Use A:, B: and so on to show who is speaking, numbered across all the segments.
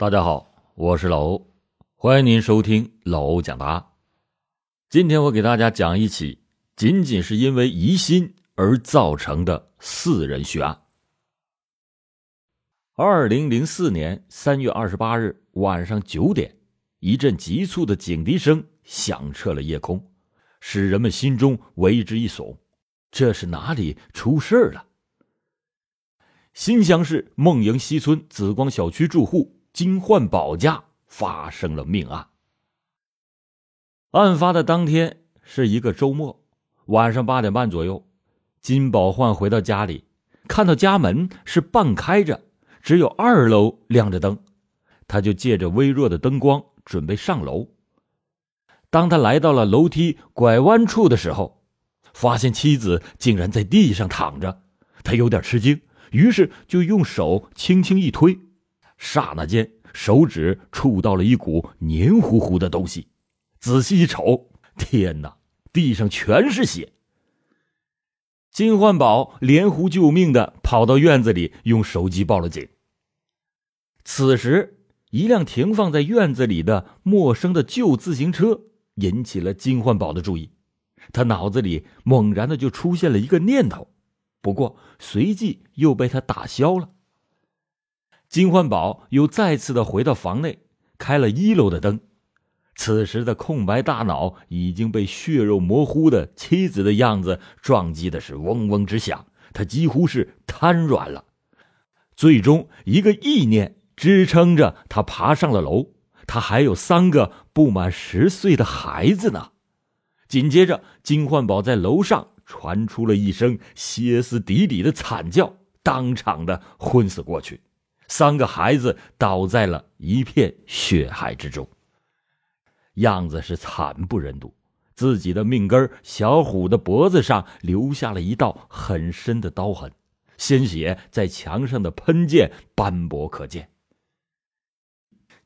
A: 大家好，我是老欧，欢迎您收听老欧讲答案。今天我给大家讲一起仅仅是因为疑心而造成的四人血案。二零零四年三月二十八日晚上九点，一阵急促的警笛声响彻了夜空，使人们心中为之一悚。这是哪里出事了？新乡市孟营西村紫光小区住户。金焕宝家发生了命案。案发的当天是一个周末，晚上八点半左右，金宝焕回到家里，看到家门是半开着，只有二楼亮着灯，他就借着微弱的灯光准备上楼。当他来到了楼梯拐弯处的时候，发现妻子竟然在地上躺着，他有点吃惊，于是就用手轻轻一推。刹那间，手指触到了一股黏糊糊的东西，仔细一瞅，天哪，地上全是血！金焕宝连呼救命的跑到院子里，用手机报了警。此时，一辆停放在院子里的陌生的旧自行车引起了金焕宝的注意，他脑子里猛然的就出现了一个念头，不过随即又被他打消了。金焕宝又再次的回到房内，开了一楼的灯。此时的空白大脑已经被血肉模糊的妻子的样子撞击的是嗡嗡直响，他几乎是瘫软了。最终，一个意念支撑着他爬上了楼。他还有三个不满十岁的孩子呢。紧接着，金焕宝在楼上传出了一声歇斯底里的惨叫，当场的昏死过去。三个孩子倒在了一片血海之中，样子是惨不忍睹。自己的命根小虎的脖子上留下了一道很深的刀痕，鲜血在墙上的喷溅斑驳可见。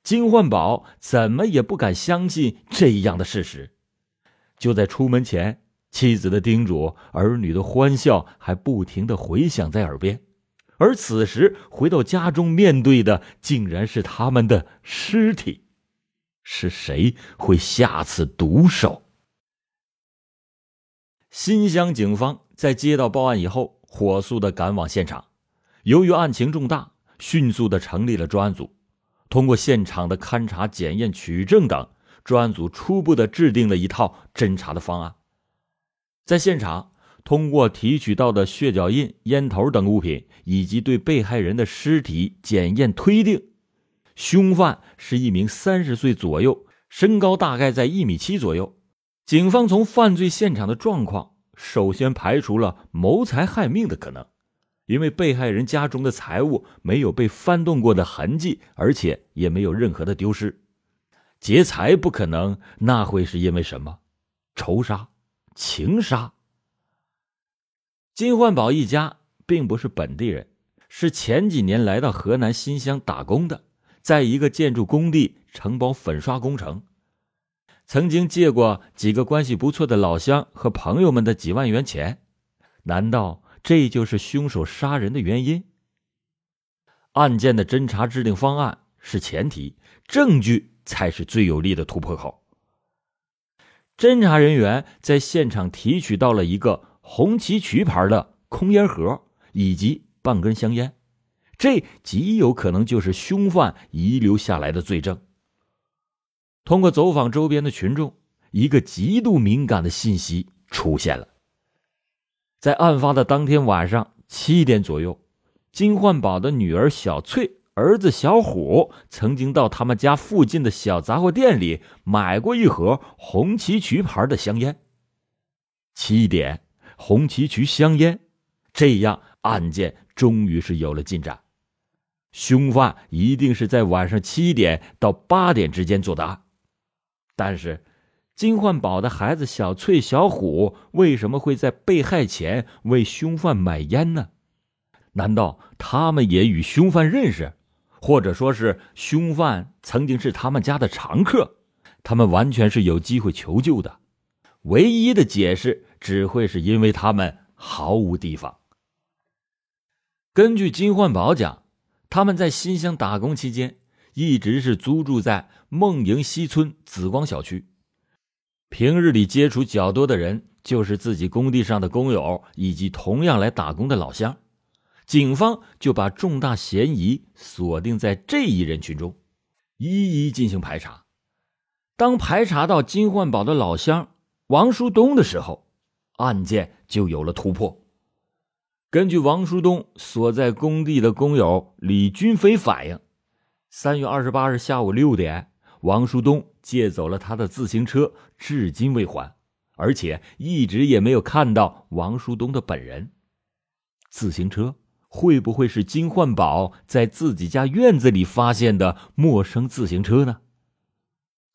A: 金焕宝怎么也不敢相信这样的事实。就在出门前，妻子的叮嘱、儿女的欢笑还不停的回响在耳边。而此时回到家中，面对的竟然是他们的尸体，是谁会下此毒手？新乡警方在接到报案以后，火速的赶往现场。由于案情重大，迅速的成立了专案组。通过现场的勘查、检验、取证等，专案组初步的制定了一套侦查的方案。在现场。通过提取到的血脚印、烟头等物品，以及对被害人的尸体检验推定，凶犯是一名三十岁左右、身高大概在一米七左右。警方从犯罪现场的状况，首先排除了谋财害命的可能，因为被害人家中的财物没有被翻动过的痕迹，而且也没有任何的丢失。劫财不可能，那会是因为什么？仇杀、情杀？金焕宝一家并不是本地人，是前几年来到河南新乡打工的，在一个建筑工地承包粉刷工程，曾经借过几个关系不错的老乡和朋友们的几万元钱。难道这就是凶手杀人的原因？案件的侦查制定方案是前提，证据才是最有力的突破口。侦查人员在现场提取到了一个。红旗渠牌的空烟盒以及半根香烟，这极有可能就是凶犯遗留下来的罪证。通过走访周边的群众，一个极度敏感的信息出现了：在案发的当天晚上七点左右，金焕宝的女儿小翠、儿子小虎曾经到他们家附近的小杂货店里买过一盒红旗渠牌的香烟。七点。红旗渠香烟，这样案件终于是有了进展。凶犯一定是在晚上七点到八点之间做的案。但是，金焕宝的孩子小翠、小虎为什么会在被害前为凶犯买烟呢？难道他们也与凶犯认识，或者说是凶犯曾经是他们家的常客？他们完全是有机会求救的。唯一的解释只会是因为他们毫无提防。根据金焕宝讲，他们在新乡打工期间，一直是租住在梦营西村紫光小区。平日里接触较多的人就是自己工地上的工友以及同样来打工的老乡。警方就把重大嫌疑锁定在这一人群中，一一进行排查。当排查到金焕宝的老乡王书东的时候，案件就有了突破。根据王书东所在工地的工友李军飞反映，三月二十八日下午六点，王书东借走了他的自行车，至今未还，而且一直也没有看到王书东的本人。自行车。会不会是金焕宝在自己家院子里发现的陌生自行车呢？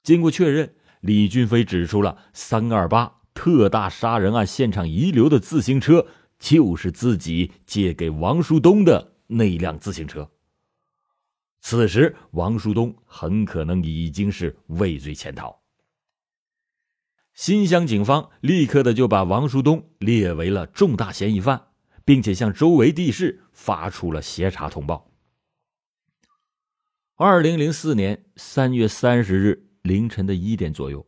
A: 经过确认，李俊飞指出了三二八特大杀人案现场遗留的自行车就是自己借给王书东的那辆自行车。此时，王书东很可能已经是畏罪潜逃。新乡警方立刻的就把王书东列为了重大嫌疑犯。并且向周围地市发出了协查通报。二零零四年三月三十日凌晨的一点左右，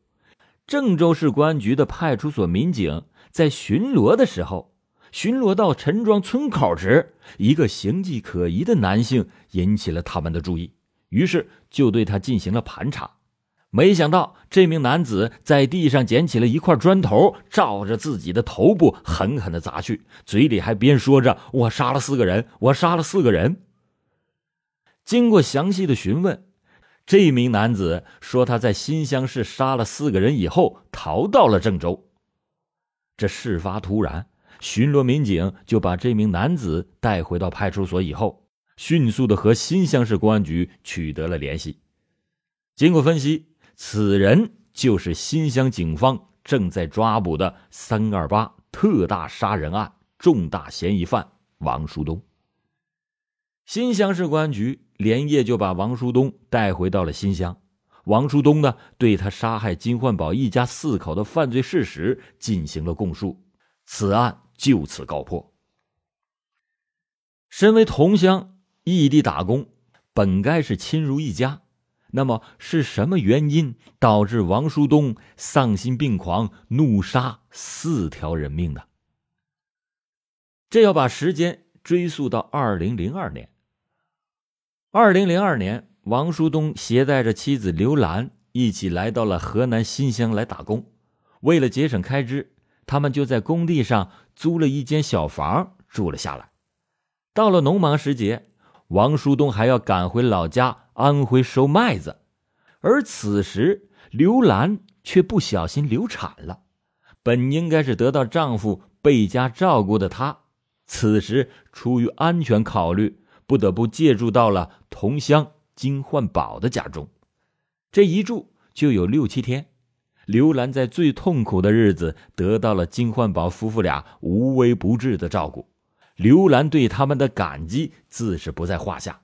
A: 郑州市公安局的派出所民警在巡逻的时候，巡逻到陈庄村口时，一个形迹可疑的男性引起了他们的注意，于是就对他进行了盘查。没想到，这名男子在地上捡起了一块砖头，照着自己的头部狠狠的砸去，嘴里还边说着：“我杀了四个人，我杀了四个人。”经过详细的询问，这名男子说他在新乡市杀了四个人以后，逃到了郑州。这事发突然，巡逻民警就把这名男子带回到派出所以后，迅速的和新乡市公安局取得了联系。经过分析。此人就是新乡警方正在抓捕的“三二八”特大杀人案重大嫌疑犯王书东。新乡市公安局连夜就把王书东带回到了新乡。王书东呢，对他杀害金焕宝一家四口的犯罪事实进行了供述，此案就此告破。身为同乡，异地打工，本该是亲如一家。那么是什么原因导致王书东丧心病狂、怒杀四条人命呢？这要把时间追溯到二零零二年。二零零二年，王书东携带着妻子刘兰一起来到了河南新乡来打工。为了节省开支，他们就在工地上租了一间小房住了下来。到了农忙时节，王书东还要赶回老家。安徽收麦子，而此时刘兰却不小心流产了。本应该是得到丈夫倍加照顾的她，此时出于安全考虑，不得不借住到了同乡金焕宝的家中。这一住就有六七天。刘兰在最痛苦的日子得到了金焕宝夫妇俩无微不至的照顾，刘兰对他们的感激自是不在话下。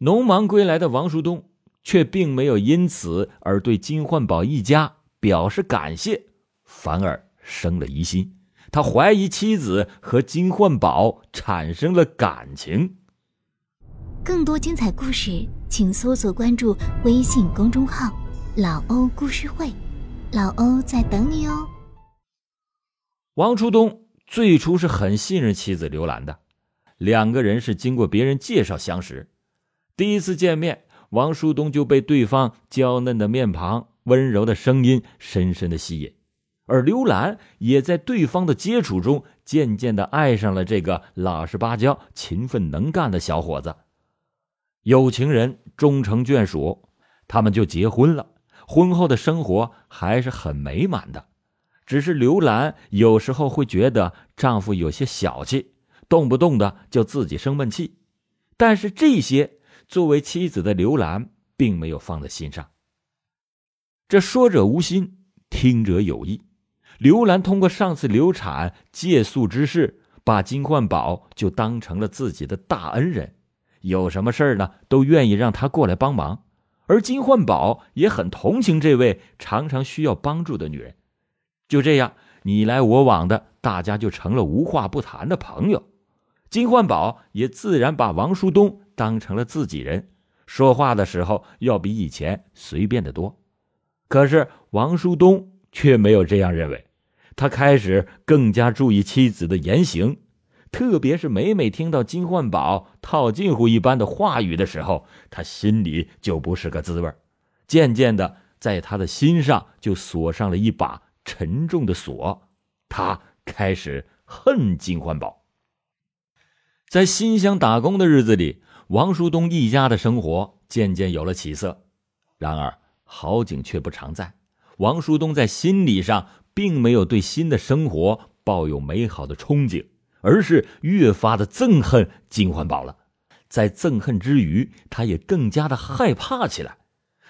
A: 农忙归来的王书东却并没有因此而对金焕宝一家表示感谢，反而生了疑心。他怀疑妻子和金焕宝产生了感情。
B: 更多精彩故事，请搜索关注微信公众号“老欧故事会”，老欧在等你哦。
A: 王初东最初是很信任妻子刘兰的，两个人是经过别人介绍相识。第一次见面，王书东就被对方娇嫩的面庞、温柔的声音深深的吸引，而刘兰也在对方的接触中渐渐的爱上了这个老实巴交、勤奋能干的小伙子。有情人终成眷属，他们就结婚了。婚后的生活还是很美满的，只是刘兰有时候会觉得丈夫有些小气，动不动的就自己生闷气，但是这些。作为妻子的刘兰并没有放在心上。这说者无心，听者有意。刘兰通过上次流产借宿之事，把金焕宝就当成了自己的大恩人，有什么事儿呢，都愿意让他过来帮忙。而金焕宝也很同情这位常常需要帮助的女人。就这样，你来我往的，大家就成了无话不谈的朋友。金焕宝也自然把王书东。当成了自己人，说话的时候要比以前随便的多。可是王书东却没有这样认为，他开始更加注意妻子的言行，特别是每每听到金焕宝套近乎一般的话语的时候，他心里就不是个滋味渐渐的，在他的心上就锁上了一把沉重的锁，他开始恨金焕宝。在新乡打工的日子里，王书东一家的生活渐渐有了起色。然而，好景却不常在。王书东在心理上并没有对新的生活抱有美好的憧憬，而是越发的憎恨金焕宝了。在憎恨之余，他也更加的害怕起来，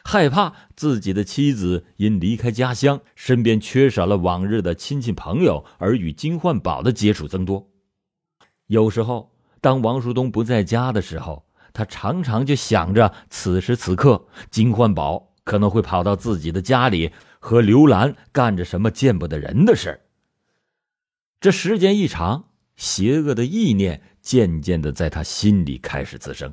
A: 害怕自己的妻子因离开家乡，身边缺少了往日的亲戚朋友，而与金焕宝的接触增多。有时候，当王书东不在家的时候，他常常就想着，此时此刻金焕宝。可能会跑到自己的家里和刘兰干着什么见不得人的事这时间一长，邪恶的意念渐渐的在他心里开始滋生。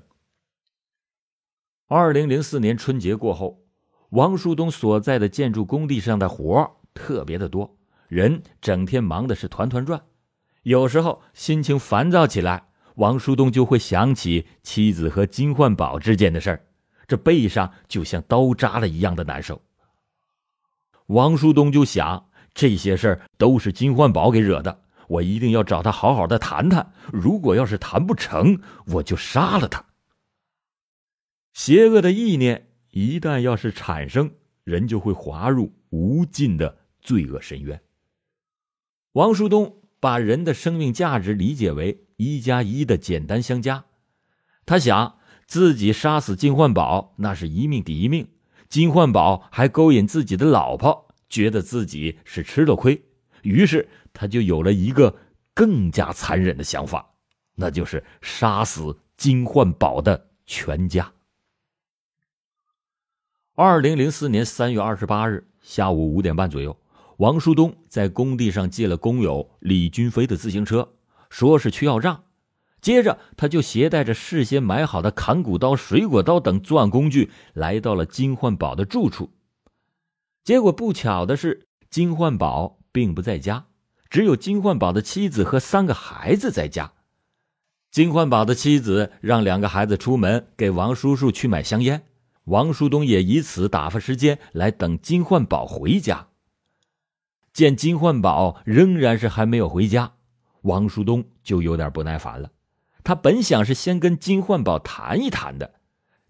A: 二零零四年春节过后，王书东所在的建筑工地上的活特别的多，人整天忙的是团团转。有时候心情烦躁起来，王书东就会想起妻子和金焕宝之间的事儿。这背上就像刀扎了一样的难受。王书东就想，这些事儿都是金焕宝给惹的，我一定要找他好好的谈谈。如果要是谈不成，我就杀了他。邪恶的意念一旦要是产生，人就会滑入无尽的罪恶深渊。王书东把人的生命价值理解为一加一的简单相加，他想。自己杀死金焕宝，那是一命抵一命。金焕宝还勾引自己的老婆，觉得自己是吃了亏，于是他就有了一个更加残忍的想法，那就是杀死金焕宝的全家。二零零四年三月二十八日下午五点半左右，王书东在工地上借了工友李军飞的自行车，说是去要账。接着，他就携带着事先买好的砍骨刀、水果刀等作案工具，来到了金焕宝的住处。结果不巧的是，金焕宝并不在家，只有金焕宝的妻子和三个孩子在家。金焕宝的妻子让两个孩子出门给王叔叔去买香烟，王书东也以此打发时间来等金焕宝回家。见金焕宝仍然是还没有回家，王书东就有点不耐烦了。他本想是先跟金焕宝谈一谈的，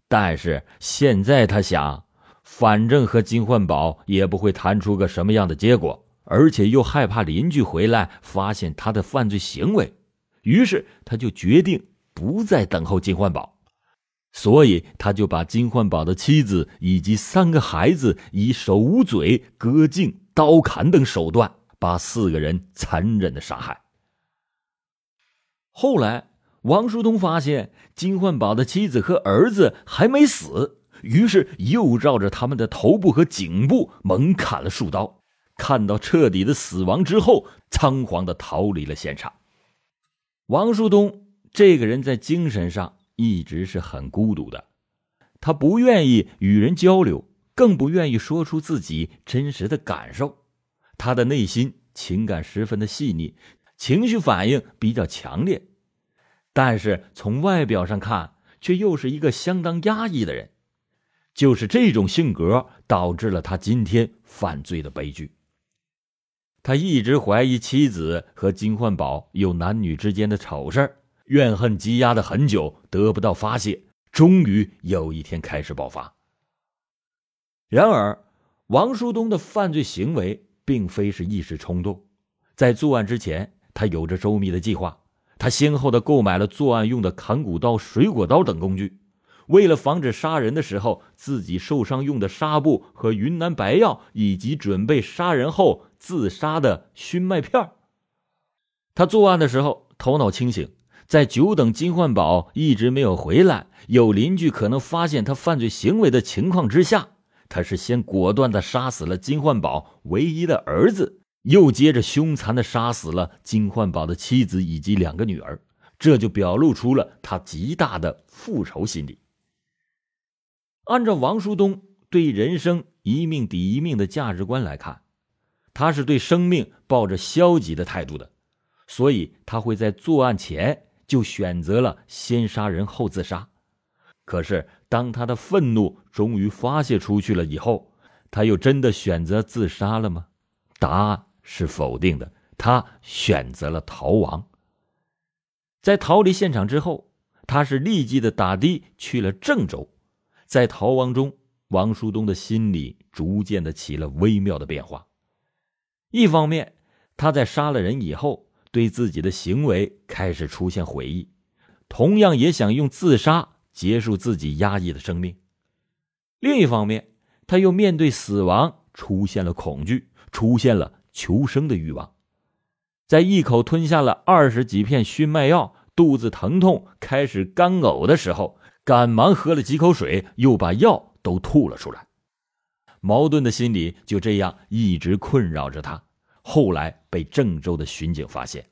A: 但是现在他想，反正和金焕宝也不会谈出个什么样的结果，而且又害怕邻居回来发现他的犯罪行为，于是他就决定不再等候金焕宝，所以他就把金焕宝的妻子以及三个孩子以手捂嘴、割颈、刀砍等手段，把四个人残忍的杀害。后来。王书东发现金焕宝的妻子和儿子还没死，于是又绕着他们的头部和颈部猛砍了数刀。看到彻底的死亡之后，仓皇的逃离了现场。王树东这个人在精神上一直是很孤独的，他不愿意与人交流，更不愿意说出自己真实的感受。他的内心情感十分的细腻，情绪反应比较强烈。但是从外表上看，却又是一个相当压抑的人，就是这种性格导致了他今天犯罪的悲剧。他一直怀疑妻子和金焕宝有男女之间的丑事怨恨积压的很久，得不到发泄，终于有一天开始爆发。然而，王书东的犯罪行为并非是一时冲动，在作案之前，他有着周密的计划。他先后的购买了作案用的砍骨刀、水果刀等工具，为了防止杀人的时候自己受伤用的纱布和云南白药，以及准备杀人后自杀的熏麦片他作案的时候头脑清醒，在久等金焕宝一直没有回来，有邻居可能发现他犯罪行为的情况之下，他是先果断的杀死了金焕宝唯一的儿子。又接着凶残的杀死了金焕宝的妻子以及两个女儿，这就表露出了他极大的复仇心理。按照王书东对人生一命抵一命的价值观来看，他是对生命抱着消极的态度的，所以他会在作案前就选择了先杀人后自杀。可是，当他的愤怒终于发泄出去了以后，他又真的选择自杀了吗？答案是否定的。他选择了逃亡。在逃离现场之后，他是立即的打的去了郑州。在逃亡中，王书东的心里逐渐的起了微妙的变化。一方面，他在杀了人以后，对自己的行为开始出现悔意，同样也想用自杀结束自己压抑的生命；另一方面，他又面对死亡出现了恐惧，出现了求生的欲望。在一口吞下了二十几片熏麦药，肚子疼痛，开始干呕的时候，赶忙喝了几口水，又把药都吐了出来。矛盾的心理就这样一直困扰着他。后来被郑州的巡警发现。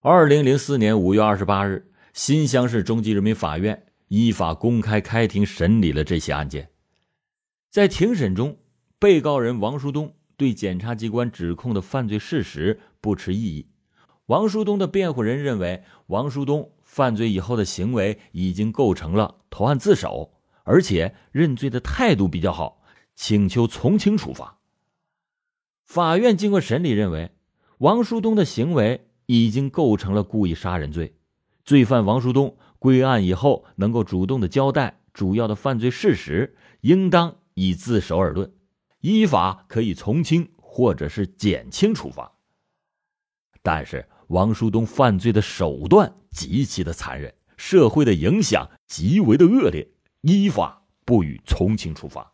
A: 二零零四年五月二十八日，新乡市中级人民法院依法公开开庭审理了这起案件。在庭审中，被告人王书东。对检察机关指控的犯罪事实不持异议。王书东的辩护人认为，王书东犯罪以后的行为已经构成了投案自首，而且认罪的态度比较好，请求从轻处罚。法院经过审理认为，王书东的行为已经构成了故意杀人罪，罪犯王书东归案以后能够主动的交代主要的犯罪事实，应当以自首而论。依法可以从轻或者是减轻处罚，但是王书东犯罪的手段极其的残忍，社会的影响极为的恶劣，依法不予从轻处罚。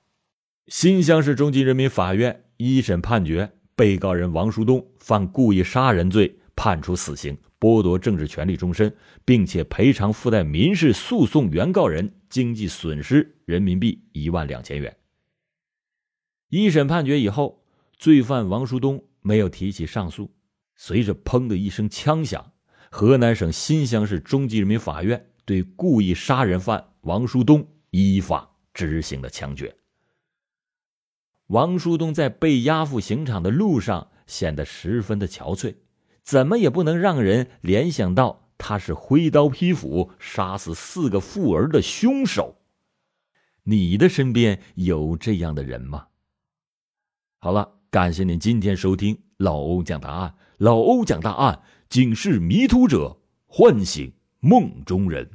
A: 新乡市中级人民法院一审判决被告人王书东犯故意杀人罪，判处死刑，剥夺政治权利终身，并且赔偿附带民事诉讼原告人经济损失人民币一万两千元。一审判决以后，罪犯王书东没有提起上诉。随着“砰”的一声枪响，河南省新乡市中级人民法院对故意杀人犯王书东依法执行了枪决。王书东在被押赴刑场的路上显得十分的憔悴，怎么也不能让人联想到他是挥刀劈斧杀死四个妇儿的凶手。你的身边有这样的人吗？好了，感谢您今天收听老欧讲答案。老欧讲答案，警示迷途者，唤醒梦中人。